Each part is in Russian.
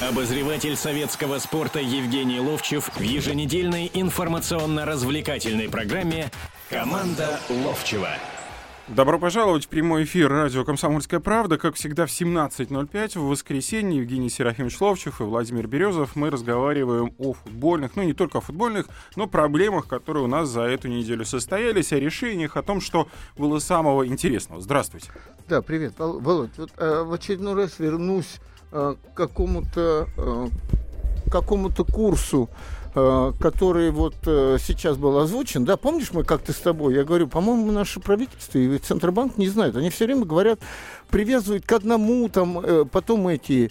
Обозреватель советского спорта Евгений Ловчев в еженедельной информационно-развлекательной программе «Команда Ловчева». Добро пожаловать в прямой эфир радио «Комсомольская правда». Как всегда, в 17.05 в воскресенье Евгений Серафимович Ловчев и Владимир Березов. Мы разговариваем о футбольных, ну не только о футбольных, но проблемах, которые у нас за эту неделю состоялись, о решениях, о том, что было самого интересного. Здравствуйте. Да, привет, Володь. Вот, э, в очередной раз вернусь Э, какому-то э, какому-то курсу, который вот сейчас был озвучен, да, помнишь, мы как-то с тобой, я говорю, по-моему, наше правительство и Центробанк не знают, они все время говорят, привязывают к одному, там, потом эти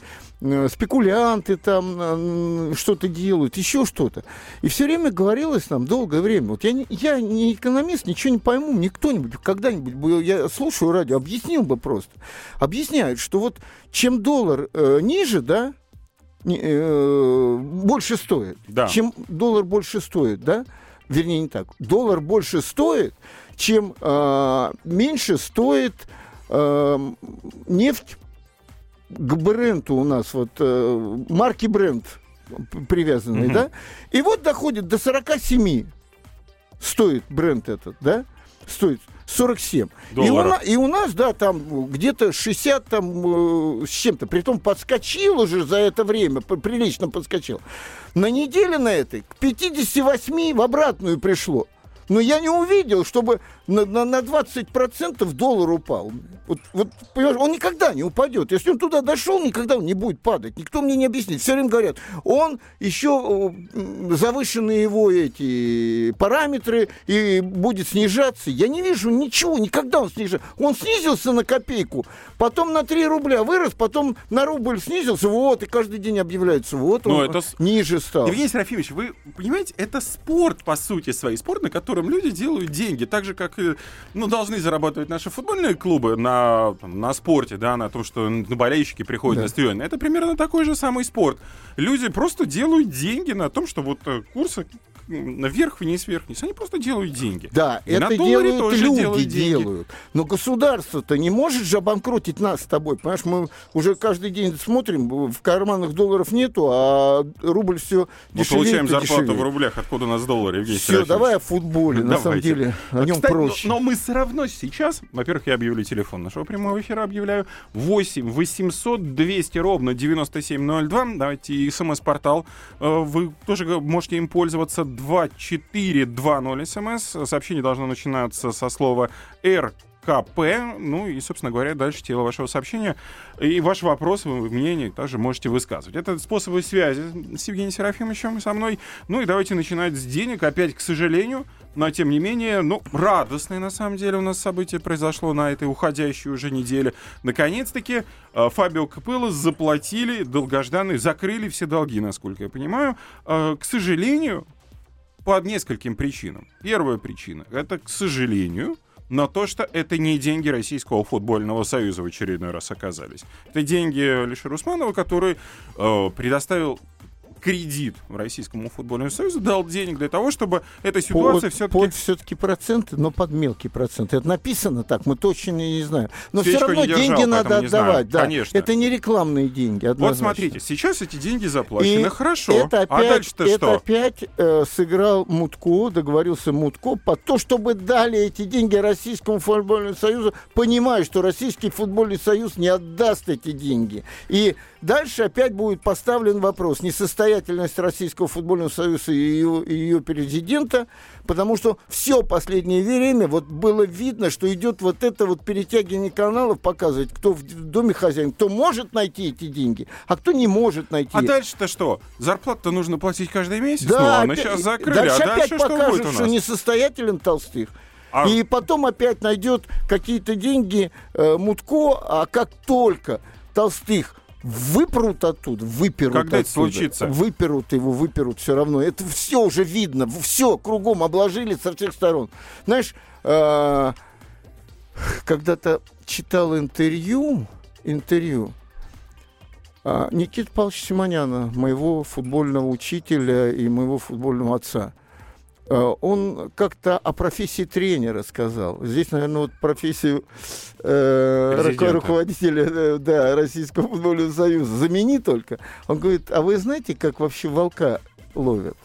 спекулянты там что-то делают, еще что-то. И все время говорилось нам долгое время. Вот я не, я не экономист, ничего не пойму, мне кто-нибудь когда-нибудь, я слушаю радио, объяснил бы просто. Объясняют, что вот чем доллар э, ниже, да, э, больше стоит. Да. Чем доллар больше стоит, да, вернее не так, доллар больше стоит, чем э, меньше стоит э, нефть к бренду у нас, вот э, марки бренд привязанные, угу. да, и вот доходит до 47 стоит бренд этот, да, стоит 47. И у, и у нас, да, там где-то 60 там, э, с чем-то. Притом подскочил уже за это время, прилично подскочил. На неделе на этой к 58 в обратную пришло. Но я не увидел, чтобы на, на, на 20% доллар упал. Вот, вот, понимаешь, он никогда не упадет. Если он туда дошел, никогда он не будет падать. Никто мне не объяснит. Все время говорят, он еще завышены его эти параметры и будет снижаться. Я не вижу ничего, никогда он снижается. Он снизился на копейку, потом на 3 рубля вырос, потом на рубль снизился, вот, и каждый день объявляется, вот он это... ниже стал. Евгений Серафимович, вы понимаете, это спорт, по сути, своей спорт, на котором люди делают деньги, так же, как и, ну, должны зарабатывать наши футбольные клубы на на, спорте, да, на том, что болельщики приходят да. на стадион. Это примерно такой же самый спорт. Люди просто делают деньги на том, что вот э, курсы вверх, вниз, вверх, вниз. Они просто делают деньги. Да, и это делают люди, делают, делают. Но государство-то не может же обанкротить нас с тобой. Понимаешь, мы уже каждый день смотрим, в карманах долларов нету, а рубль все Мы получаем зарплату дешевее. в рублях, откуда у нас доллары, Евгений Все, давай о футболе, на самом деле, о нем Кстати, проще. Но, но мы все равно сейчас, во-первых, я объявлю телефон нашего прямого эфира, объявляю 8 800 200 ровно 9702. Давайте и смс-портал. Э, вы тоже можете им пользоваться 2420 смс. Сообщение должно начинаться со слова «Р». КП, ну и, собственно говоря, дальше тело вашего сообщения. И ваш вопрос, мнение также можете высказывать. Это способы связи с Евгением Серафимовичем со мной. Ну и давайте начинать с денег. Опять, к сожалению, но тем не менее, ну, радостное на самом деле у нас событие произошло на этой уходящей уже неделе. Наконец-таки э, Фабио Капелло заплатили долгожданные, закрыли все долги, насколько я понимаю. Э, к сожалению, по нескольким причинам. Первая причина — это, к сожалению, но то, что это не деньги Российского футбольного союза в очередной раз оказались. Это деньги Алишера Усманова, который э, предоставил кредит Российскому футбольному союзу, дал денег для того, чтобы эта ситуация все-таки... Под все-таки проценты, но под мелкий процент. Это написано так, мы точно не знаем. Но Свечку все равно держал, деньги надо отдавать. Да. Конечно. Это не рекламные деньги, однозначно. Вот смотрите, сейчас эти деньги заплачены, И хорошо. Это а опять, а дальше-то это что? опять э, сыграл Мутко, договорился Мутко, по то, чтобы дали эти деньги Российскому футбольному союзу, понимая, что Российский футбольный союз не отдаст эти деньги. И дальше опять будет поставлен вопрос, несостоятельность Российского футбольного союза и ее, и ее президента, потому что все последнее время вот было видно, что идет вот это вот перетягивание каналов, показывать, кто в доме хозяин, кто может найти эти деньги, а кто не может найти. А дальше-то что? Зарплату-то нужно платить каждый месяц? Да, ну, опять, сейчас закрыли, дальше а дальше опять что покажут, будет у нас? что несостоятелен Толстых. А... И потом опять найдет какие-то деньги э, Мутко, а как только Толстых выпрут оттуда, выперут Когда оттуда, это случится? Выперут его, выперут все равно. Это все уже видно, все кругом обложили со всех сторон. Знаешь, э, когда-то читал интервью, интервью э, Никиты Павловича Симоняна, моего футбольного учителя и моего футбольного отца. Э, он как-то о профессии тренера сказал. Здесь, наверное, вот профессию э, руководителя э, да, Российского футбольного союза замени только. Он говорит, а вы знаете, как вообще волка ловят?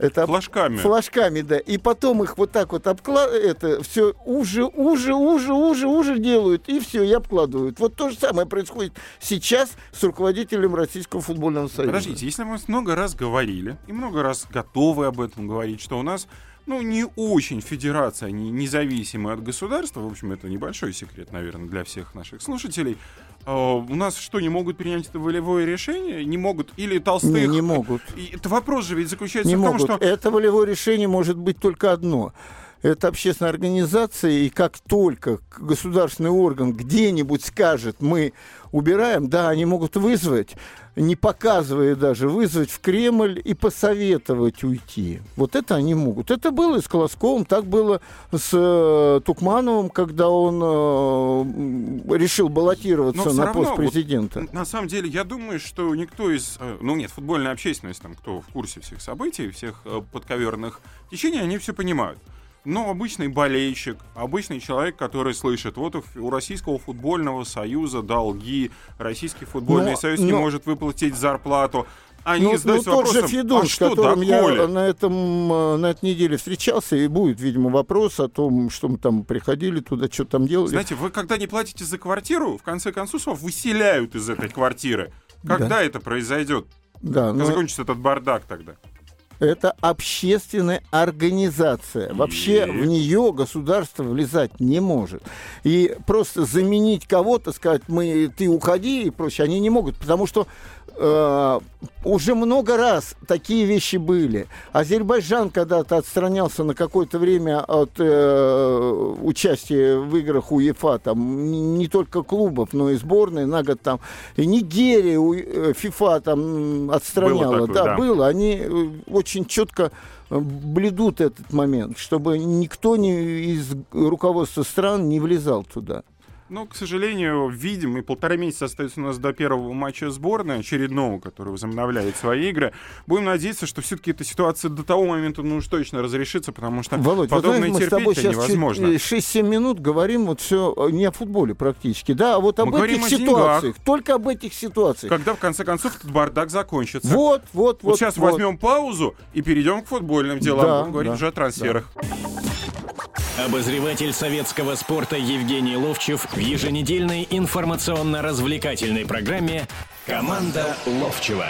Это флажками. Флажками, да. И потом их вот так вот обкладывают, это все уже, уже, уже, уже, уже делают, и все, и обкладывают. Вот то же самое происходит сейчас с руководителем Российского футбольного союза. Подождите, если мы много раз говорили, и много раз готовы об этом говорить, что у нас ну, не очень федерация, они независимы от государства, в общем, это небольшой секрет, наверное, для всех наших слушателей, у нас что, не могут принять это волевое решение? Не могут? Или толстых? Не, не могут. И это вопрос же ведь заключается не в том, могут. что... Это волевое решение может быть только одно это общественная организация, и как только государственный орган где-нибудь скажет, мы убираем, да, они могут вызвать, не показывая даже, вызвать в Кремль и посоветовать уйти. Вот это они могут. Это было и с Колосковым, так было с э, Тукмановым, когда он э, решил баллотироваться на равно, пост президента. Вот, на самом деле, я думаю, что никто из, э, ну нет, футбольная общественность, там, кто в курсе всех событий, всех э, подковерных течений, они все понимают. Но обычный болельщик, обычный человек, который слышит, вот у Российского футбольного союза долги, Российский футбольный но, союз но... не может выплатить зарплату. Они ну, ну, тот вопросом, же Федун, а с которым я на, этом, э, на этой неделе встречался, и будет, видимо, вопрос о том, что мы там приходили туда, что там делали. Знаете, вы когда не платите за квартиру, в конце концов, вас выселяют из этой квартиры. Когда да. это произойдет? Да, Когда но... закончится этот бардак тогда? Это общественная организация. Вообще в нее государство влезать не может. И просто заменить кого-то, сказать, мы, ты уходи и прочее, они не могут, потому что э, уже много раз такие вещи были. Азербайджан когда-то отстранялся на какое-то время от э, участия в играх УЕФА, там не только клубов, но и сборной на год там. И Нигерия у э, ФИФА там отстраняла. Было такое, да, да, было. Они э, очень четко бледут этот момент, чтобы никто не из руководства стран не влезал туда. Но, к сожалению, видим, и полтора месяца остается у нас до первого матча сборной, очередного, который возобновляет свои игры. Будем надеяться, что все-таки эта ситуация до того момента, ну уж точно разрешится, потому что Володь, подобное вот, терпеть невозможно. 6-7 минут говорим вот все э, не о футболе практически, да, а вот об Мы этих ситуациях. Только об этих ситуациях. Когда, в конце концов, этот бардак закончится. Вот, вот, вот. Вот сейчас вот. возьмем паузу и перейдем к футбольным делам. Да, Будем говорить да, уже о трансферах. Да. Обозреватель советского спорта Евгений Ловчев в еженедельной информационно-развлекательной программе «Команда Ловчева».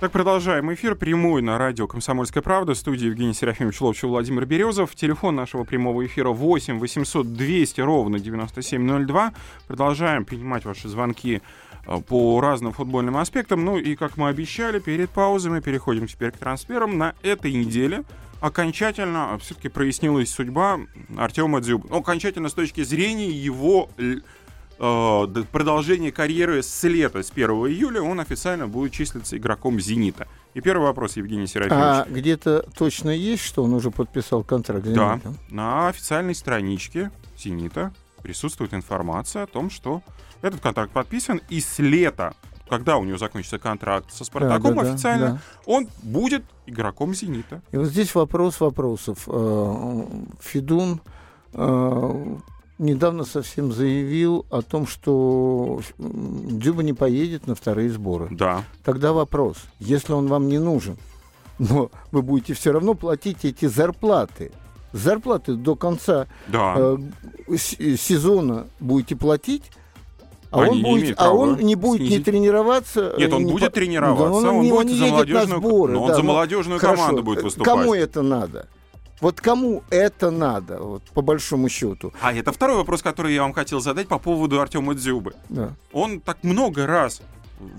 Так, продолжаем эфир. Прямой на радио «Комсомольская правда». Студия Евгений Серафимович Ловчев, Владимир Березов. Телефон нашего прямого эфира 8 800 200 ровно 9702. Продолжаем принимать ваши звонки э, по разным футбольным аспектам. Ну и, как мы обещали, перед паузой мы переходим теперь к трансферам. На этой неделе окончательно все-таки прояснилась судьба Артема Дзюба. Ну, окончательно с точки зрения его э, продолжения карьеры с лета, с 1 июля, он официально будет числиться игроком «Зенита». И первый вопрос, Евгений Серафимович. А где-то точно есть, что он уже подписал контракт с Да, на официальной страничке «Зенита» присутствует информация о том, что этот контракт подписан, и с лета когда у него закончится контракт со Спартаком да, да, официально, да. он будет игроком Зенита. И вот здесь вопрос вопросов. Э, Федун э, недавно совсем заявил о том, что Дюба не поедет на вторые сборы. Да. Тогда вопрос, если он вам не нужен, но вы будете все равно платить эти зарплаты. Зарплаты до конца да. э, сезона будете платить, а он, будет, а он не будет снизить. не тренироваться. Нет, он не будет по... тренироваться, он, он, не, будет он за молодежную, сборы, но он да, за молодежную хорошо. команду будет выступать. Кому это надо? Вот кому это надо, вот, по большому счету? А это второй вопрос, который я вам хотел задать по поводу Артема Дзюбы. Да. Он так много раз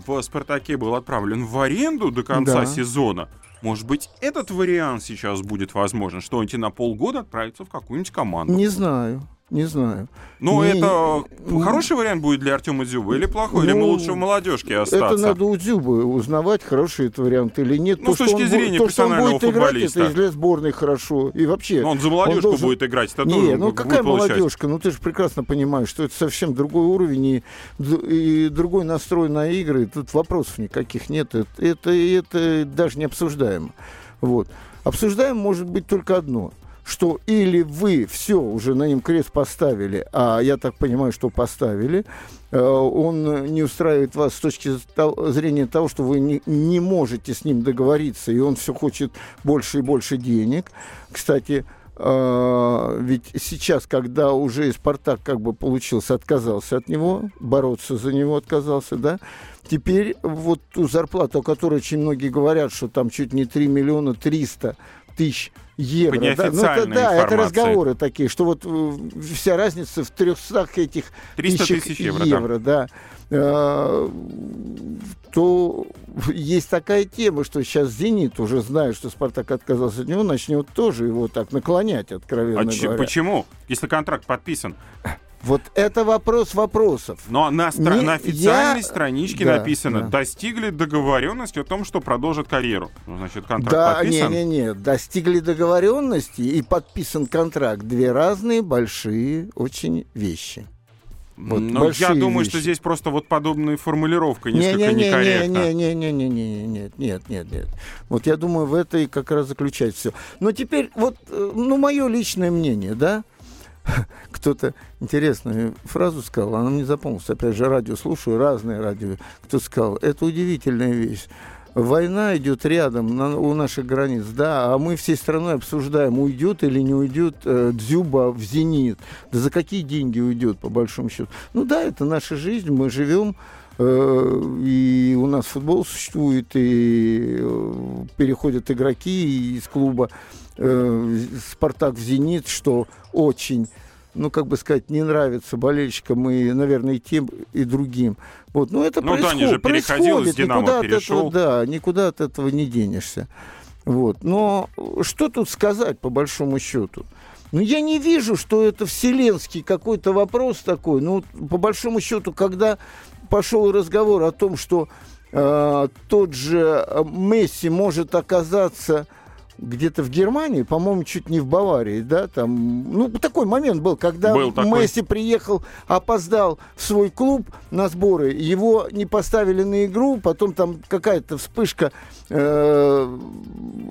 в «Спартаке» был отправлен в аренду до конца да. сезона. Может быть, этот вариант сейчас будет возможен, что он тебе на полгода отправится в какую-нибудь команду? Не знаю. Не знаю. Ну, это ну, хороший вариант будет для Артема Дзюба или плохой? Ну, или ему лучше в молодежке остаться? Это надо у Дзюбы узнавать, хороший это вариант или нет. Ну, то, с точки зрения будет, персонального то, что он будет футболиста. Играть, это для сборной хорошо. И вообще... Но он за молодежку он должен... будет играть. Это не, ну какая молодежка? Ну, ты же прекрасно понимаешь, что это совсем другой уровень и, и другой настрой на игры. Тут вопросов никаких нет. Это, это, это даже не обсуждаемо. Вот. Обсуждаем, может быть, только одно что или вы все уже на нем крест поставили, а я так понимаю, что поставили, э, он не устраивает вас с точки зрения того, что вы не, не можете с ним договориться, и он все хочет больше и больше денег. Кстати, Uh, ведь сейчас, когда уже и Спартак как бы получился, отказался от него, бороться за него отказался, да, теперь вот ту зарплату, о которой очень многие говорят, что там чуть не 3 миллиона 300 тысяч евро. Да, ну, это, да, это разговоры такие, что вот э, вся разница в 300 этих 300 тысяч евро, евро да. да. Э, то есть такая тема, что сейчас «Зенит», уже зная, что «Спартак» отказался от него, начнет тоже его так наклонять, откровенно а говоря. Почему? Если контракт подписан. Вот это вопрос вопросов. Но на, стра- Не, на официальной я... страничке да, написано, да. достигли договоренности о том, что продолжат карьеру. Ну, значит, контракт да, подписан. Не, не, не, достигли договоренности и подписан контракт. Две разные большие очень вещи. Вот Но я думаю, вещи. что здесь просто вот подобная формулировка несколько не, не, некорректна. Не, не, не, не, не, не, нет, нет, нет, нет. Вот я думаю, в это и как раз заключается все. Но теперь вот, э, ну, мое личное мнение, да, кто-то интересную фразу сказал, она мне запомнилась, опять же, радио слушаю, разные радио, кто сказал, это удивительная вещь. Война идет рядом на, у наших границ, да, а мы всей страной обсуждаем, уйдет или не уйдет э, Дзюба в «Зенит». Да за какие деньги уйдет, по большому счету? Ну да, это наша жизнь, мы живем, э, и у нас футбол существует, и э, переходят игроки из клуба э, «Спартак» в «Зенит», что очень ну, как бы сказать, не нравится болельщикам и, наверное, и тем, и другим. Вот, но это ну, происходит, да, же переходил из «Динамо», никуда перешел. От этого, да, никуда от этого не денешься. Вот. Но что тут сказать, по большому счету? Ну, я не вижу, что это вселенский какой-то вопрос такой. Ну, по большому счету, когда пошел разговор о том, что э, тот же Месси может оказаться где-то в Германии, по-моему, чуть не в Баварии, да, там, ну, такой момент был, когда был Месси приехал, опоздал в свой клуб на сборы, его не поставили на игру, потом там какая-то вспышка э,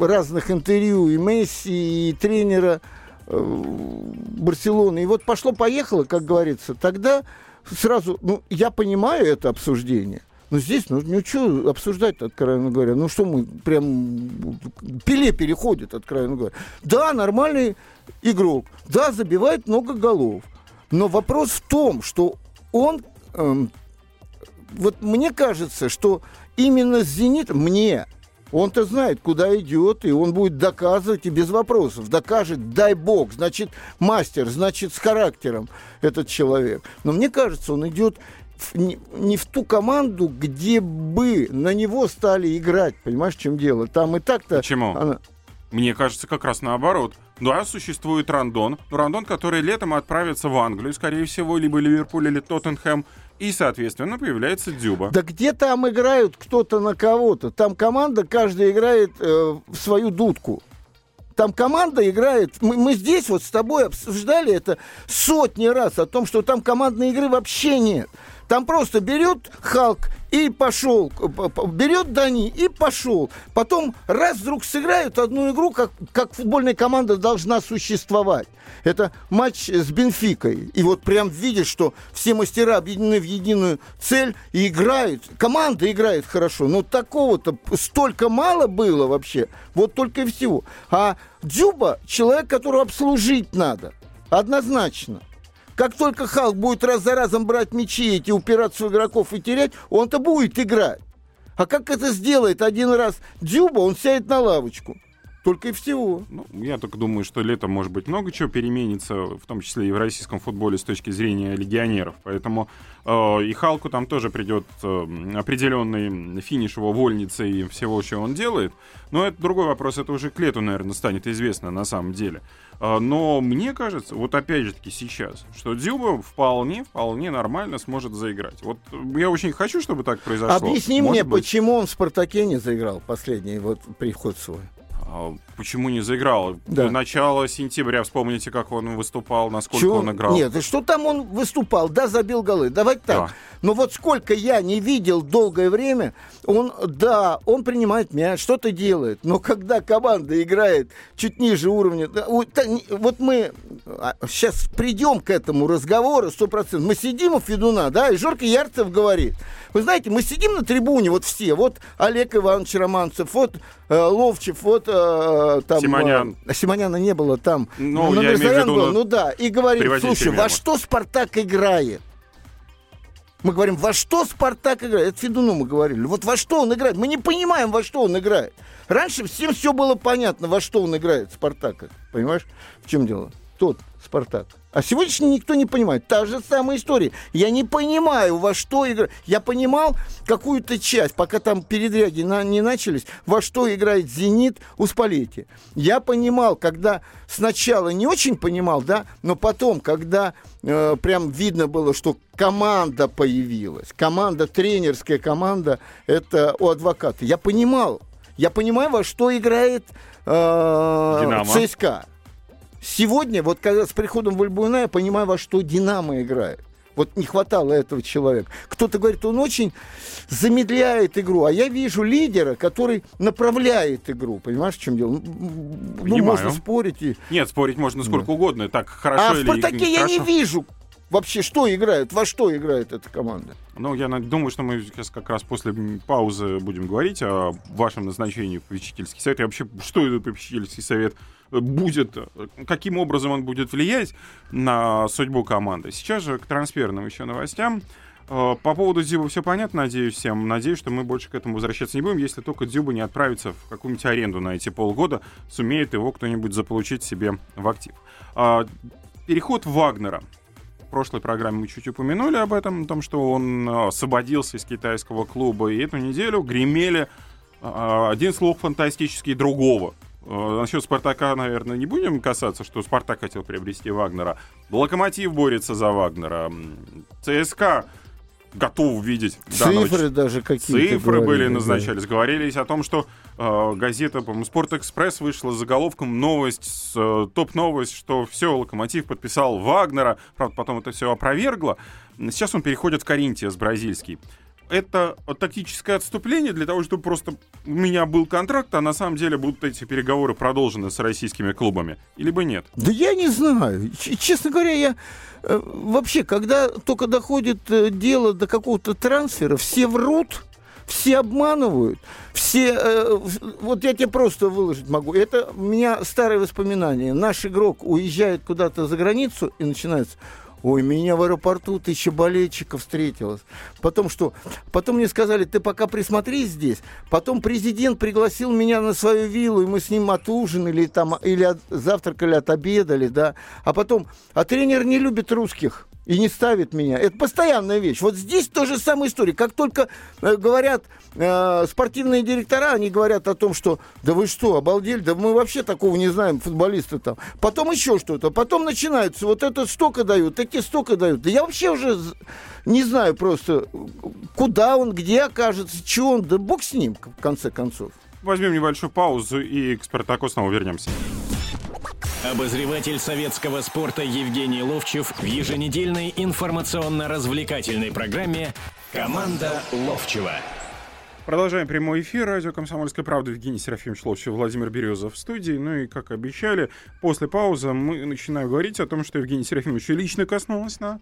разных интервью и Месси, и тренера э, Барселоны, и вот пошло-поехало, как говорится, тогда сразу, ну, я понимаю это обсуждение, ну, здесь, ну, ну что обсуждать откровенно говоря? Ну, что мы прям... Пеле переходит, откровенно говоря. Да, нормальный игрок. Да, забивает много голов. Но вопрос в том, что он... Эм, вот мне кажется, что именно с «Зенитом» мне он-то знает, куда идет, и он будет доказывать, и без вопросов. Докажет, дай бог, значит, мастер, значит, с характером этот человек. Но мне кажется, он идет не, не в ту команду, где бы на него стали играть. Понимаешь, в чем дело? Там и так-то... Почему? Она... Мне кажется, как раз наоборот. Да, существует Рандон. Рандон, который летом отправится в Англию, скорее всего, либо Ливерпуль или Тоттенхэм. И, соответственно, появляется Дюба. Да где там играют кто-то на кого-то? Там команда, каждая играет э, в свою дудку. Там команда играет. Мы, мы здесь вот с тобой обсуждали это сотни раз о том, что там командной игры вообще нет. Там просто берет Халк и пошел, берет Дани и пошел. Потом раз вдруг сыграют одну игру, как, как футбольная команда должна существовать. Это матч с Бенфикой. И вот прям видишь, что все мастера объединены в единую цель и играют. Команда играет хорошо. Но такого-то столько мало было вообще. Вот только и всего. А Дзюба человек, которого обслужить надо. Однозначно. Как только Халк будет раз за разом брать мячи эти, упираться в игроков и терять, он-то будет играть. А как это сделает один раз Дзюба, он сядет на лавочку. Только и всего. Ну, я только думаю, что летом, может быть, много чего переменится, в том числе и в российском футболе с точки зрения легионеров. Поэтому э, и Халку там тоже придет э, определенный финиш его вольницы и всего, что он делает. Но это другой вопрос, это уже к лету, наверное, станет известно на самом деле. А, но мне кажется, вот опять же таки сейчас, что Дзюба вполне, вполне нормально сможет заиграть. Вот я очень хочу, чтобы так произошло. Объясни Может мне, быть... почему он в «Спартаке» не заиграл последний вот приход свой. А почему не заиграл? Да. Начало сентября, вспомните, как он выступал, насколько Чё он играл. Нет, что там он выступал? Да, забил голы. Давайте так. Да. Но вот сколько я не видел долгое время, он, да, он принимает мяч, что-то делает. Но когда команда играет чуть ниже уровня... Вот мы сейчас придем к этому разговору, сто процентов. Мы сидим у Федуна, да, и Жорка Ярцев говорит. Вы знаете, мы сидим на трибуне, вот все, вот Олег Иванович Романцев, вот Ловчев, вот э, там... Симонян. э, Симоняна не было там. Ну, но я имею в виду, был, ну, ну да, и говорит, слушай, во что Спартак играет? Мы говорим, во что Спартак играет? Это Федуну мы говорили. Вот во что он играет? Мы не понимаем, во что он играет. Раньше всем все было понятно, во что он играет, Спартак. Понимаешь, в чем дело? Тот Спартак. А сегодняшний никто не понимает. Та же самая история. Я не понимаю, во что играет. Я понимал какую-то часть, пока там передряги на- не начались, во что играет «Зенит» у Спалетти. Я понимал, когда сначала не очень понимал, да, но потом, когда э, прям видно было, что команда появилась, команда, тренерская команда, это у адвоката. Я понимал. Я понимаю, во что играет э, «Динамо». ЦСКА. Сегодня, вот когда с приходом Вальбуина, я понимаю, во что Динамо играет. Вот не хватало этого человека. Кто-то говорит, он очень замедляет игру, а я вижу лидера, который направляет игру. Понимаешь, в чем дело? Ну, Ну, Понимаю. можно спорить. И... Нет, спорить можно сколько угодно. Так хорошо А в или «Спартаке» я не хорошо. вижу вообще, что играет, во что играет эта команда. Ну, я думаю, что мы сейчас как раз после паузы будем говорить о вашем назначении в попечительский совет. И вообще, что этот попечительский совет будет, каким образом он будет влиять на судьбу команды. Сейчас же к трансферным еще новостям. Э, По поводу Дзюба все понятно, надеюсь, всем. Надеюсь, что мы больше к этому возвращаться не будем, если только Дзюба не отправится в какую-нибудь аренду на эти полгода, сумеет его кто-нибудь заполучить себе в актив. А, Переход Вагнера. В прошлой программе мы чуть упомянули об этом, о том, что он э, освободился из китайского клуба, и эту неделю гремели э, один слух фантастический другого. Э, Насчет Спартака, наверное, не будем касаться, что Спартак хотел приобрести Вагнера. Локомотив борется за Вагнера. ЦСКА готов видеть Цифры даже какие-то. Цифры были, говорили, да. назначались. Говорились о том, что э, газета, по-моему, «Спортэкспресс» вышла с заголовком новость, с, э, топ-новость, что все, Локомотив подписал Вагнера. Правда, потом это все опровергло. Сейчас он переходит в Коринтия с бразильский. Это тактическое отступление для того, чтобы просто у меня был контракт, а на самом деле будут эти переговоры продолжены с российскими клубами. Либо нет. Да я не знаю. Ч- честно говоря, я э, вообще, когда только доходит э, дело до какого-то трансфера, все врут, все обманывают, все... э, вот я тебе просто выложить могу. Это у меня старые воспоминания. Наш игрок уезжает куда-то за границу и начинается... Ой, меня в аэропорту тысяча болельщиков встретилось. Потом что? Потом мне сказали, ты пока присмотрись здесь. Потом президент пригласил меня на свою виллу, и мы с ним отужинали, там, или от- завтракали, отобедали, да. А потом, а тренер не любит русских и не ставит меня. Это постоянная вещь. Вот здесь то же самая история. Как только э, говорят э, спортивные директора, они говорят о том, что да вы что, обалдели, да мы вообще такого не знаем, футболисты там. Потом еще что-то. Потом начинается, вот это столько дают, эти столько дают. Да я вообще уже не знаю просто, куда он, где окажется, что он, да бог с ним, в конце концов. Возьмем небольшую паузу и к Спартаку снова вернемся. Обозреватель советского спорта Евгений Ловчев в еженедельной информационно-развлекательной программе «Команда Ловчева». Продолжаем прямой эфир. Радио «Комсомольская правда». Евгений Серафимович Ловчев, Владимир Березов в студии. Ну и, как обещали, после паузы мы начинаем говорить о том, что Евгений Серафимович лично коснулась на,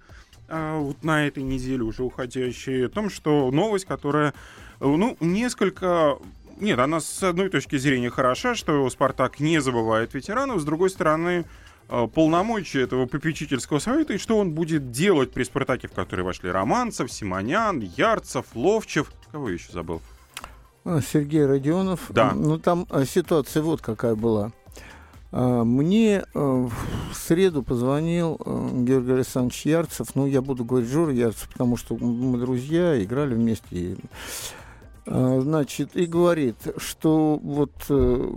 а, вот на этой неделе уже уходящей, о том, что новость, которая, ну, несколько... Нет, она с одной точки зрения хороша, что «Спартак» не забывает ветеранов, с другой стороны, э, полномочия этого попечительского совета и что он будет делать при «Спартаке», в который вошли Романцев, Симонян, Ярцев, Ловчев. Кого я еще забыл? А, Сергей Родионов. Да. Ну, там а, ситуация вот какая была. А, Мне э, в среду позвонил э, Георгий Александрович Ярцев. Ну, я буду говорить Жора Ярцев, потому что мы друзья, играли вместе. А, Значит, и говорит, что вот э,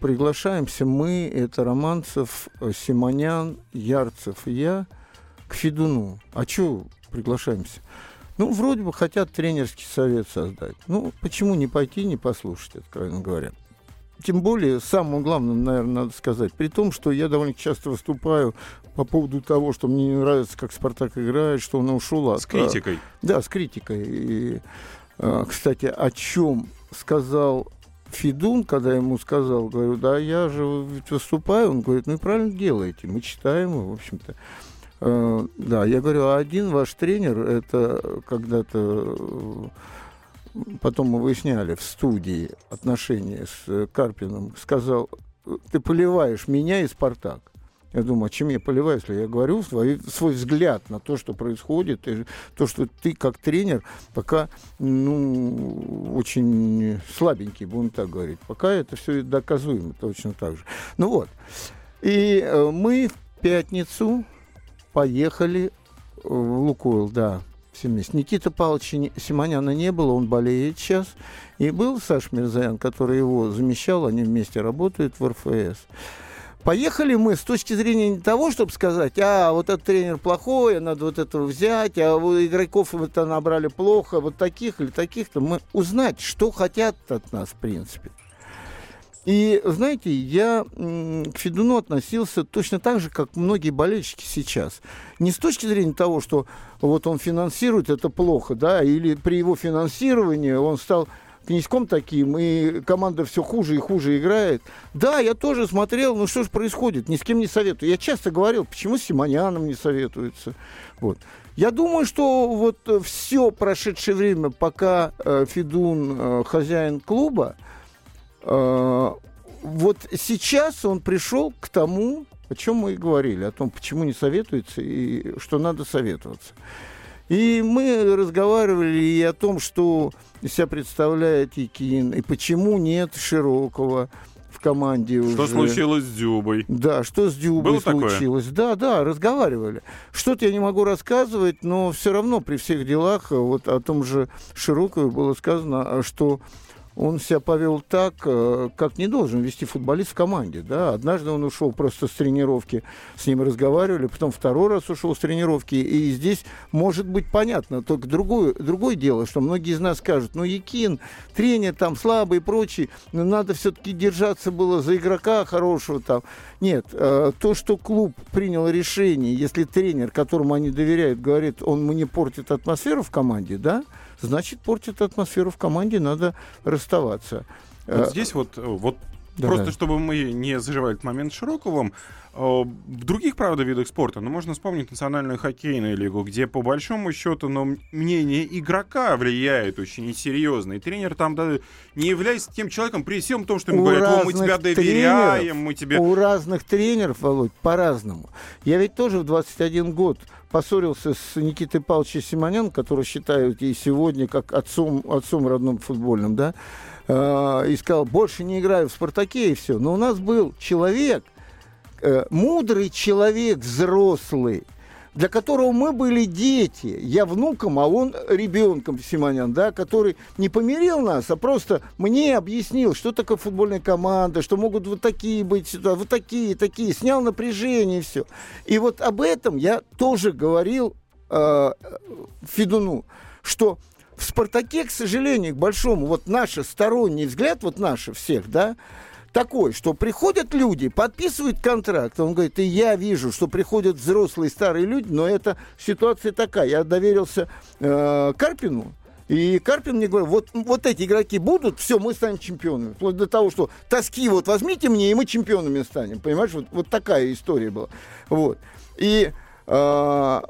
приглашаемся мы, это Романцев, э, Симонян, Ярцев и я, к Федуну. А что приглашаемся? Ну, вроде бы хотят тренерский совет создать. Ну, почему не пойти, не послушать, откровенно говоря. тем более, самым главным, наверное, надо сказать, при том, что я довольно часто выступаю по поводу того, что мне не нравится, как Спартак играет, что он ушел от... С критикой. Да, с критикой. И, кстати, о чем сказал Федун, когда ему сказал, говорю, да, я же выступаю, он говорит, ну и правильно делаете, мы читаем, в общем-то. А, да, я говорю, а один ваш тренер, это когда-то потом мы выясняли в студии отношения с Карпином, сказал, ты поливаешь меня и Спартак. Я думаю, а чем я поливаю, если я говорю свой, свой взгляд на то, что происходит, и то, что ты как тренер пока ну, очень слабенький, будем так говорить. Пока это все доказуемо точно так же. Ну вот. И э, мы в пятницу поехали в Лукойл, да, вместе. Никита Павловича Симоняна не было, он болеет сейчас. И был Саш Мирзаян, который его замещал, они вместе работают в РФС. Поехали мы с точки зрения не того, чтобы сказать, а вот этот тренер плохой, надо вот этого взять, а игроков это набрали плохо, вот таких или таких-то. Мы узнать, что хотят от нас, в принципе. И, знаете, я к Федуну относился точно так же, как многие болельщики сейчас. Не с точки зрения того, что вот он финансирует, это плохо, да, или при его финансировании он стал князьком таким, и команда все хуже и хуже играет. Да, я тоже смотрел, ну что же происходит, ни с кем не советую. Я часто говорил, почему с Симоняном не советуется. Вот. Я думаю, что вот все прошедшее время, пока э, Федун э, хозяин клуба, э, вот сейчас он пришел к тому, о чем мы и говорили, о том, почему не советуется и что надо советоваться. И мы разговаривали и о том, что себя представляет Якин, и почему нет Широкого в команде Что уже. случилось с Дюбой? Да, что с Дюбой Было случилось. Такое? Да, да, разговаривали. Что-то я не могу рассказывать, но все равно при всех делах вот о том же Широкове было сказано, что он себя повел так, э, как не должен вести футболист в команде. Да? Однажды он ушел просто с тренировки, с ним разговаривали, потом второй раз ушел с тренировки, и здесь может быть понятно. Только другое, другое дело, что многие из нас скажут, ну, Якин, тренер там слабый и прочий, но надо все-таки держаться было за игрока хорошего там. Нет, э, то, что клуб принял решение, если тренер, которому они доверяют, говорит, он мне портит атмосферу в команде, да, значит, портит атмосферу в команде, надо расставаться. Вот э, здесь вот, вот да, просто да. чтобы мы не заживали этот момент Широковым, э, в других, правда, видах спорта, но можно вспомнить национальную хоккейную лигу, где по большому счету, но мнение игрока влияет очень серьезно. И тренер там да, не является тем человеком, при всем том, что ему у говорят, мы тебя доверяем, мы тебе... У разных тренеров, Володь, по-разному. Я ведь тоже в 21 год поссорился с Никитой Павловичем Симонян, который считают и сегодня как отцом, отцом родным футбольным, да, э, и сказал, больше не играю в «Спартаке» и все. Но у нас был человек, э, мудрый человек, взрослый, для которого мы были дети. Я внуком, а он ребенком Симонян, да, который не помирил нас, а просто мне объяснил, что такое футбольная команда, что могут вот такие быть, вот такие, такие, снял напряжение и все. И вот об этом я тоже говорил э, Федуну, что в «Спартаке», к сожалению, к большому, вот наш сторонний взгляд, вот наш всех, да, такой, что приходят люди, подписывают контракт, он говорит, и я вижу, что приходят взрослые старые люди, но эта ситуация такая. Я доверился э, Карпину, и Карпин мне говорит, вот, вот эти игроки будут, все, мы станем чемпионами. Вплоть до того, что тоски вот возьмите мне, и мы чемпионами станем. Понимаешь, вот, вот такая история была. Вот. И э,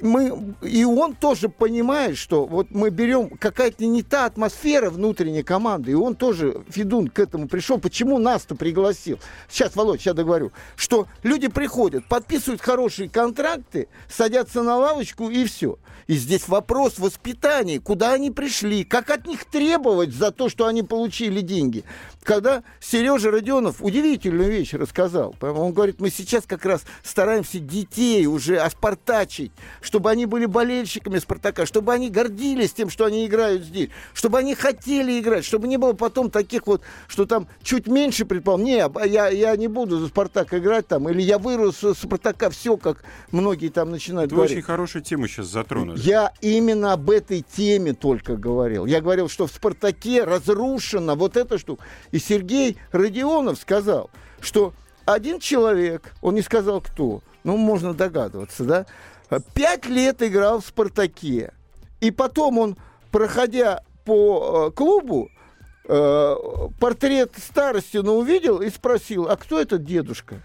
мы, и он тоже понимает, что вот мы берем какая-то не та атмосфера внутренней команды, и он тоже, Федун, к этому пришел. Почему нас-то пригласил? Сейчас, Володь, сейчас договорю. Что люди приходят, подписывают хорошие контракты, садятся на лавочку и все. И здесь вопрос воспитания, куда они пришли, как от них требовать за то, что они получили деньги. Когда Сережа Родионов удивительную вещь рассказал, он говорит, мы сейчас как раз стараемся детей уже оспартачить, чтобы они были болельщиками Спартака, чтобы они гордились тем, что они играют здесь, чтобы они хотели играть, чтобы не было потом таких вот, что там чуть меньше предположим, не, я, я не буду за Спартак играть там, или я вырос с Спартака, все, как многие там начинают Вы говорить. очень хорошую тему сейчас затронули. Я именно об этой теме только говорил. Я говорил, что в «Спартаке» разрушена вот эта штука. И Сергей Родионов сказал, что один человек, он не сказал кто, ну, можно догадываться, да, пять лет играл в «Спартаке». И потом он, проходя по э, клубу, э, портрет Старостина увидел и спросил, а кто этот дедушка?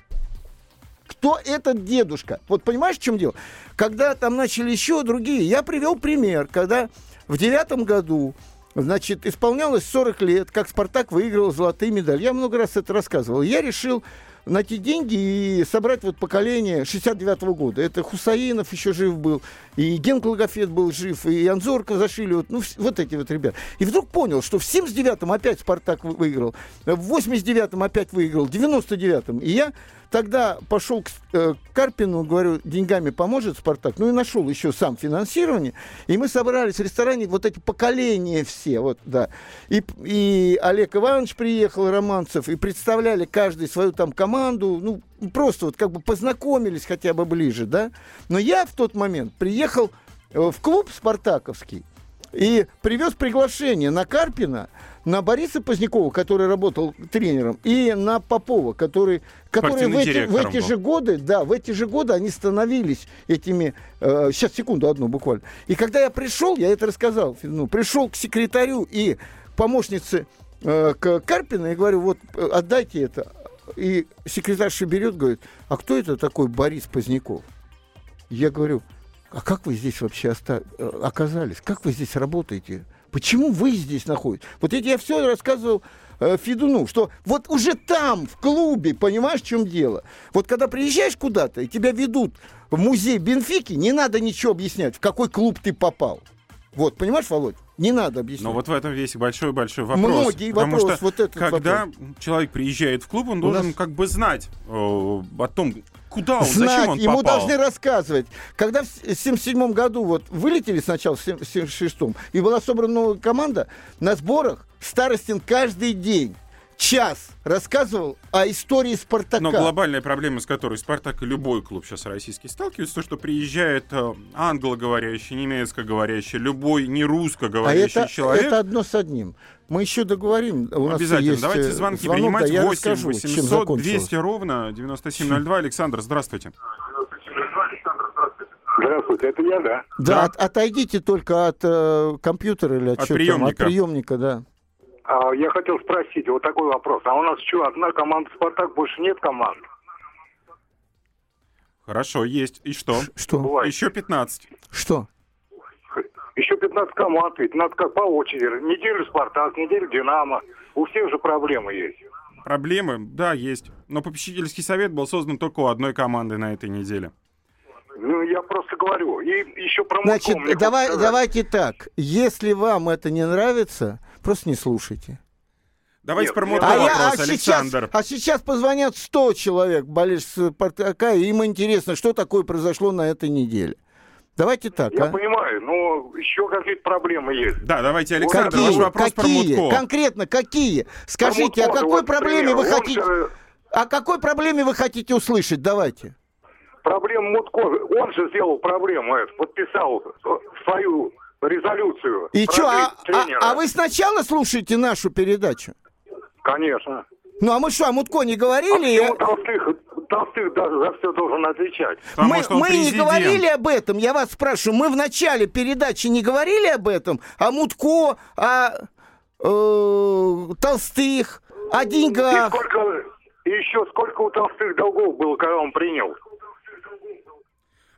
Кто этот дедушка? Вот понимаешь, в чем дело? Когда там начали еще другие, я привел пример, когда в девятом году Значит, исполнялось 40 лет, как «Спартак» выиграл золотые медали. Я много раз это рассказывал. Я решил найти деньги и собрать вот поколение 69-го года. Это Хусаинов еще жив был, и Ген Клагофет был жив, и Анзорка зашили, вот, ну, вот эти вот ребята. И вдруг понял, что в 79-м опять «Спартак» выиграл, в 89-м опять выиграл, в 99-м. И я Тогда пошел к э, Карпину, говорю, деньгами поможет Спартак. Ну и нашел еще сам финансирование. И мы собрались в ресторане, вот эти поколения все, вот, да. И, и Олег Иванович приехал, Романцев, и представляли каждый свою там команду, ну, просто вот как бы познакомились хотя бы ближе, да. Но я в тот момент приехал э, в клуб спартаковский и привез приглашение на Карпина, на Бориса Позднякова, который работал тренером, и на Попова, который, который в эти, в эти же годы, да, в эти же годы они становились этими, э, сейчас секунду одну буквально. И когда я пришел, я это рассказал, ну, пришел к секретарю и помощнице э, к Карпину и говорю, вот э, отдайте это. И секретарша берет, говорит, а кто это такой Борис Поздняков? Я говорю, а как вы здесь вообще оста- э, оказались? Как вы здесь работаете? Почему вы здесь находитесь? Вот это я все рассказывал э, Федуну, что вот уже там, в клубе, понимаешь, в чем дело? Вот когда приезжаешь куда-то, и тебя ведут в музей Бенфики, не надо ничего объяснять, в какой клуб ты попал. Вот, понимаешь, Володь? Не надо объяснять. Но вот в этом весь большой-большой вопрос. Многие потому вопрос, что вот этот когда вопрос. человек приезжает в клуб, он У должен нас- как бы знать э, о том, куда он, Знать, зачем он ему попал. должны рассказывать. Когда в 1977 году вот вылетели сначала в 1976 и была собрана новая команда, на сборах Старостин каждый день час рассказывал о истории Спартака. Но глобальная проблема, с которой Спартак и любой клуб сейчас российский сталкивается, то, что приезжает э, англоговорящий, немецкоговорящий, любой не а русскоговорящий это, человек. это одно с одним. Мы еще договорим. У нас Обязательно. есть, Давайте э, звонки звонок, принимать. да, я 8 расскажу, чем 800 закончилось. 200 ровно 9702. Александр, здравствуйте. Здравствуйте, это я, да? Да, Да. от- отойдите только от э, компьютера или от, От чё там, приемника. от приемника, да. А, я хотел спросить, вот такой вопрос. А у нас что, одна команда «Спартак», больше нет команд? Хорошо, есть. И что? Что? Бывает. Еще 15. Что? Еще 15 команд, ведь надо как по очереди. Неделю «Спартак», неделю «Динамо». У всех же проблемы есть. Проблемы? Да, есть. Но попечительский совет был создан только у одной команды на этой неделе. Ну, я просто говорю. И еще про Значит, давай, сказать. давайте так. Если вам это не нравится, просто не слушайте. Давайте Нет, про нет. модный А, я- вопрос, а Александр. сейчас, а сейчас позвонят 100 человек, болельщиков Спартака, и им интересно, что такое произошло на этой неделе. Давайте так, Я а? понимаю, но еще какие-то проблемы есть. Да, давайте, Александр, Какие? ваш вопрос какие? про Мутко. Конкретно какие? Скажите, Про о Мутко, какой вот, проблеме вы хотите? же- О какой проблеме вы хотите услышать? Давайте. Проблема Мутко, он же сделал проблему эту, подписал свою резолюцию. И что, а, а- а вы сначала слушаете нашу передачу? Конечно. Ну, а мы что, о Мутко не А говорили? почему Толстых, Толстых даже за все должен отвечать? Потому мы мы не говорили об этом, я вас спрашиваю. Мы в начале передачи не говорили об этом? О Мутко, о э, Толстых, о И деньгах. сколько, и еще сколько у Толстых долгов было, когда он принял?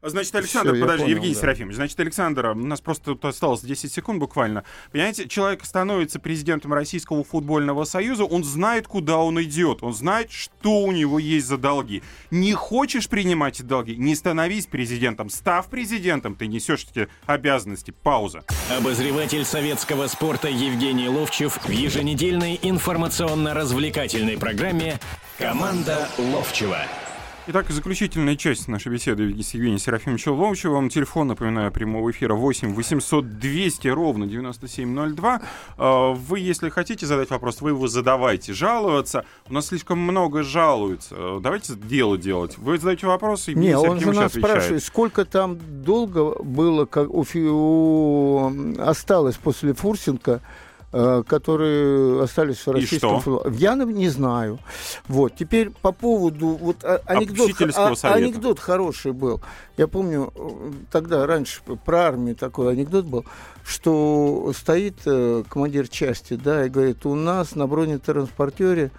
Значит, Александр, Всё, подожди, понял, Евгений да. Серафимович, значит, Александр, у нас просто тут осталось 10 секунд буквально. Понимаете, человек становится президентом Российского футбольного союза, он знает, куда он идет, он знает, что у него есть за долги. Не хочешь принимать эти долги, не становись президентом. Став президентом, ты несешь эти обязанности. Пауза. Обозреватель советского спорта Евгений Ловчев в еженедельной информационно-развлекательной программе «Команда Ловчева». Итак, заключительная часть нашей беседы с Евгением Серафимовичем Ловчевым. Телефон, напоминаю, прямого эфира 8 800 200 ровно 9702. А, вы, если хотите задать вопрос, вы его задавайте. Жаловаться. У нас слишком много жалуются. Давайте дело делать. Вы задаете вопрос, и Не, он же нас отвечает. спрашивает, сколько там долго было, как у, у, осталось после Фурсенко которые остались в российском футболе. Я не знаю. Вот. Теперь по поводу... Вот, а, анекдот, а, анекдот хороший был. Я помню, э, тогда, раньше, про армию такой анекдот был, что стоит э, командир части, да, и говорит, у нас на бронетранспортере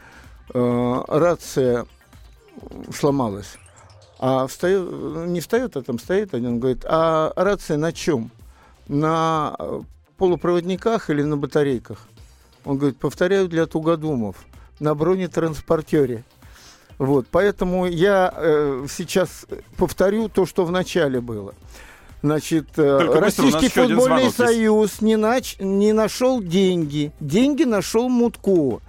э, рация сломалась. А встает, не встает, а там стоит один, говорит, а рация на чем? На полупроводниках или на батарейках? Он говорит, повторяю для тугодумов, на бронетранспортере. Вот, поэтому я э, сейчас повторю то, что в начале было. Значит, э, Только Российский футбольный союз не, нач... не нашел деньги. Деньги нашел Мутко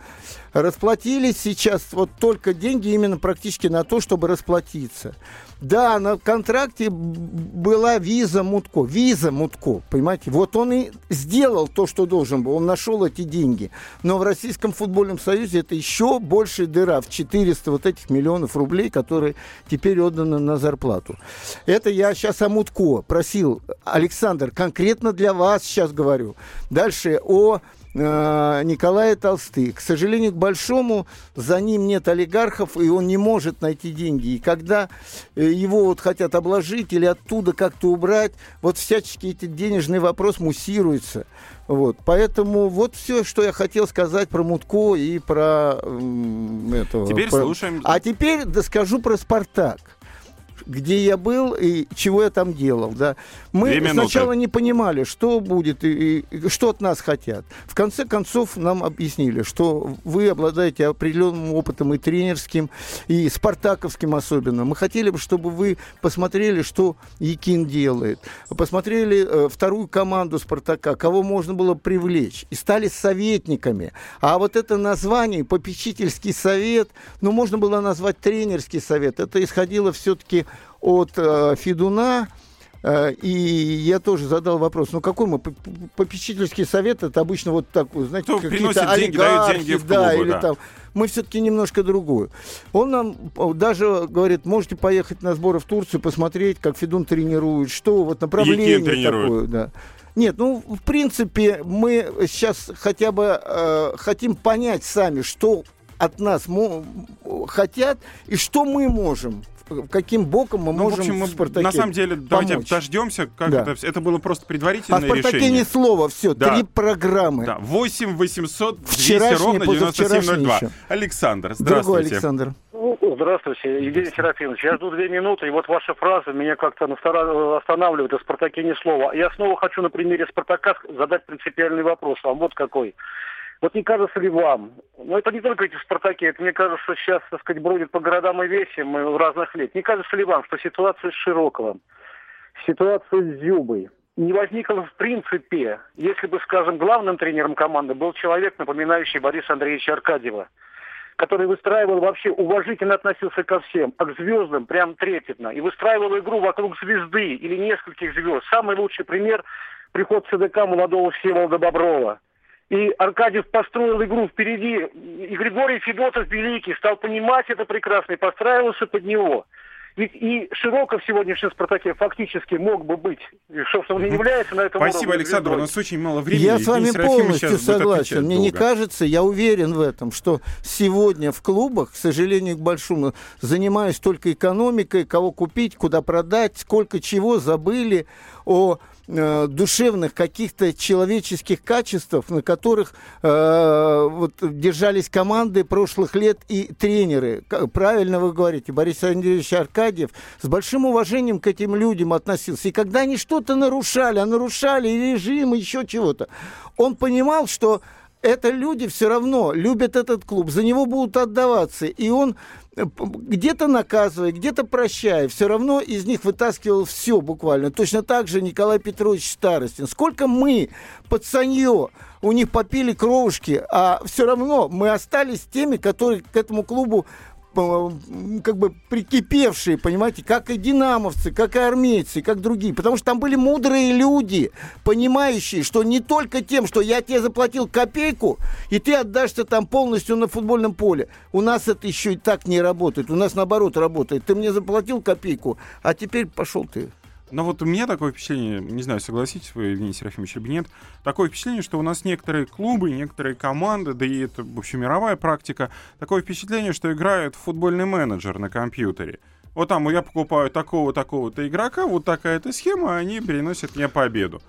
расплатились сейчас вот только деньги именно практически на то, чтобы расплатиться. Да, на контракте была виза Мутко. Виза Мутко, понимаете? Вот он и сделал то, что должен был. Он нашел эти деньги. Но в Российском футбольном союзе это еще большая дыра в 400 вот этих миллионов рублей, которые теперь отданы на зарплату. Это я сейчас о Мутко просил. Александр, конкретно для вас сейчас говорю. Дальше о Э, Николая Толсты. К сожалению, к большому, за ним нет олигархов, и он не может найти деньги. И когда э, его вот хотят обложить или оттуда как-то убрать, вот всячески этот денежный вопрос муссируется. Вот, поэтому вот все, что я хотел сказать про Мутко и про этого. Теперь про... слушаем. А теперь да, скажу про Спартак где я был и чего я там делал. Да. Мы сначала не понимали, что будет и, и что от нас хотят. В конце концов нам объяснили, что вы обладаете определенным опытом и тренерским, и спартаковским особенно. Мы хотели бы, чтобы вы посмотрели, что Якин делает, посмотрели э, вторую команду Спартака, кого можно было привлечь, и стали советниками. А вот это название, попечительский совет, ну, можно было назвать тренерский совет. Это исходило все-таки от э, Федуна, э, и я тоже задал вопрос, ну какой мы попечительский совет, это обычно вот такой, знаете, Кто какие-то олигархи, деньги, деньги да, или да. там. Мы все-таки немножко другую. Он нам даже говорит, можете поехать на сборы в Турцию, посмотреть, как Федун тренирует, что вот направление такое. Да. Нет, ну, в принципе, мы сейчас хотя бы э, хотим понять сами, что от нас хотят и что мы можем каким боком мы ну, можем в, общем, мы, в Спартаке На самом деле, помочь. давайте дождемся. Как да. это, это было просто предварительное решение. А Спартаке решение. ни слова, все, да. три программы. Да, 8 800 200 ровно 9702. Александр, здравствуйте. Другой Александр. Здравствуйте, Евгений Серафимович. Я жду две минуты, и вот ваша фраза меня как-то останавливает, о «Спартаке» ни слова. Я снова хочу на примере «Спартака» задать принципиальный вопрос. Вам вот какой. Вот не кажется ли вам, ну это не только эти спартаки, это мне кажется сейчас, так сказать, бродит по городам и весям в разных лет. Не кажется ли вам, что ситуация с Широковым, ситуация с Зюбой не возникла в принципе, если бы, скажем, главным тренером команды был человек, напоминающий Бориса Андреевича Аркадьева, который выстраивал вообще, уважительно относился ко всем, а к звездам прям трепетно, и выстраивал игру вокруг звезды или нескольких звезд. Самый лучший пример – приход ЦДК молодого Всеволода Боброва – и Аркадьев построил игру впереди. И Григорий Федотов великий стал понимать это прекрасно и постраивался под него. Ведь и Широков в сегодняшнем «Спартаке» фактически мог бы быть. И, собственно, он не является на этом Спасибо, Александр. У нас очень мало времени. Я с вами полностью согласен. Мне долго. не кажется, я уверен в этом, что сегодня в клубах, к сожалению, к большому, занимаясь только экономикой, кого купить, куда продать, сколько чего забыли о Э, душевных каких-то человеческих качеств, на которых э, вот, держались команды прошлых лет и тренеры. Правильно вы говорите, Борис Андреевич Аркадьев с большим уважением к этим людям относился. И когда они что-то нарушали, а нарушали режим, еще чего-то, он понимал, что это люди все равно любят этот клуб, за него будут отдаваться. И он э, где-то наказывая, где-то прощая, все равно из них вытаскивал все буквально. Точно так же Николай Петрович Старостин. Сколько мы, пацанье, у них попили кровушки, а все равно мы остались теми, которые к этому клубу как бы прикипевшие, понимаете, как и динамовцы, как и армейцы, как другие. Потому что там были мудрые люди, понимающие, что не только тем, что я тебе заплатил копейку, и ты отдашься там полностью на футбольном поле. У нас это еще и так не работает. У нас наоборот работает. Ты мне заплатил копейку, а теперь пошел ты. Но вот у меня такое впечатление, не знаю, согласитесь вы, Евгений Серафимович, или нет, такое впечатление, что у нас некоторые клубы, некоторые команды, да и это общемировая практика, такое впечатление, что играет футбольный менеджер на компьютере. Вот там я покупаю такого-такого-то игрока, вот такая-то схема, они приносят мне победу.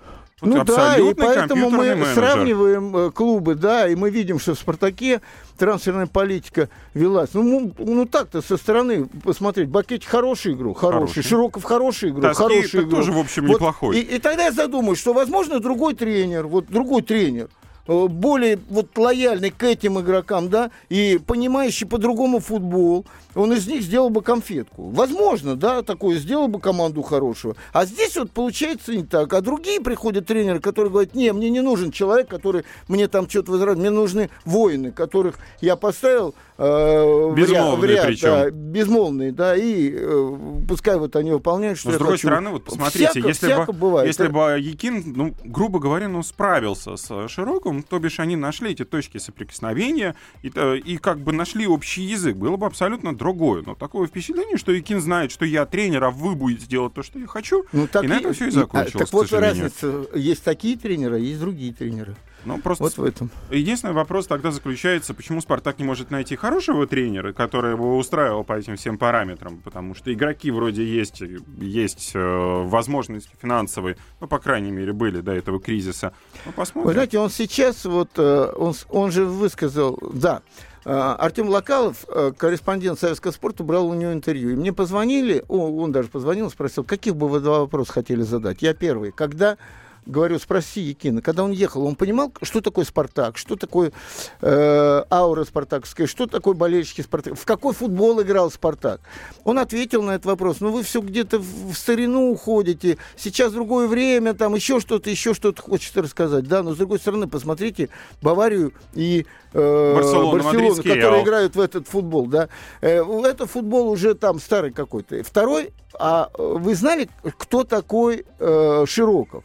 Вот ну да, и поэтому мы менеджер. сравниваем э, клубы, да, и мы видим, что в «Спартаке» трансферная политика велась. Ну, ну так-то со стороны посмотреть. Бакетти хороший игру, хороший. хороший. Широков хороший игру, Тоски хороший игру. тоже, в общем, вот, неплохой. И, и тогда я задумаюсь, что, возможно, другой тренер, вот другой тренер, более вот лояльный к этим игрокам, да, и понимающий по-другому футбол, он из них сделал бы конфетку. Возможно, да, такое сделал бы команду хорошую. А здесь вот получается не так. А другие приходят тренеры, которые говорят, не, мне не нужен человек, который мне там что-то возражает, мне нужны воины, которых я поставил э, безмолвные в ряд, причем. Да, безмолвные, да, и э, пускай вот они выполняют, что Но, с другой хочу. стороны, вот посмотрите, всяко, если, всяко бы, бывает. если бы Якин, ну, грубо говоря, ну, справился с Широком, то бишь они нашли эти точки соприкосновения и, и как бы нашли общий язык, было бы абсолютно другое. Но такое впечатление, что Якин знает, что я тренер, а вы будете делать то, что я хочу, ну, так и, и на этом все и закончилось, а, Так вот разница, есть такие тренеры, есть другие тренеры. Ну, просто вот в этом. Единственный вопрос тогда заключается, почему Спартак не может найти хорошего тренера, который бы устраивал по этим всем параметрам, потому что игроки вроде есть, есть э, возможности финансовые, ну, по крайней мере, были до этого кризиса. Ну, посмотрим. Вы знаете, он сейчас, вот, э, он, он же высказал, да, э, Артем Локалов, э, корреспондент Советского спорта, брал у него интервью. И мне позвонили, он даже позвонил, спросил, каких бы вы два вопроса хотели задать. Я первый. Когда говорю, спроси Якина, когда он ехал, он понимал, что такое «Спартак», что такое э, аура спартаковская, что такое болельщики «Спартак», в какой футбол играл «Спартак». Он ответил на этот вопрос, ну вы все где-то в старину уходите, сейчас другое время, там еще что-то, еще что-то хочется рассказать, да, но с другой стороны, посмотрите Баварию и э, Барселону, Барселону которые играют в этот футбол, да. Э, это футбол уже там старый какой-то. Второй, а вы знали, кто такой э, Широков?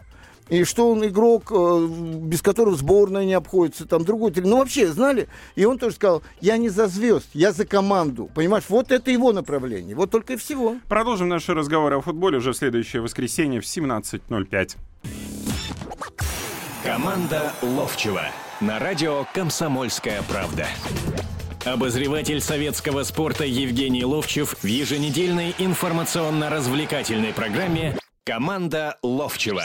И что он игрок, э, без которого сборная не обходится, там другой тренер. Ну, вообще, знали? И он тоже сказал, я не за звезд, я за команду. Понимаешь, вот это его направление. Вот только и всего. Продолжим наши разговоры о футболе уже в следующее воскресенье в 17.05. Команда Ловчева на радио «Комсомольская правда». Обозреватель советского спорта Евгений Ловчев в еженедельной информационно-развлекательной программе «Команда Ловчева».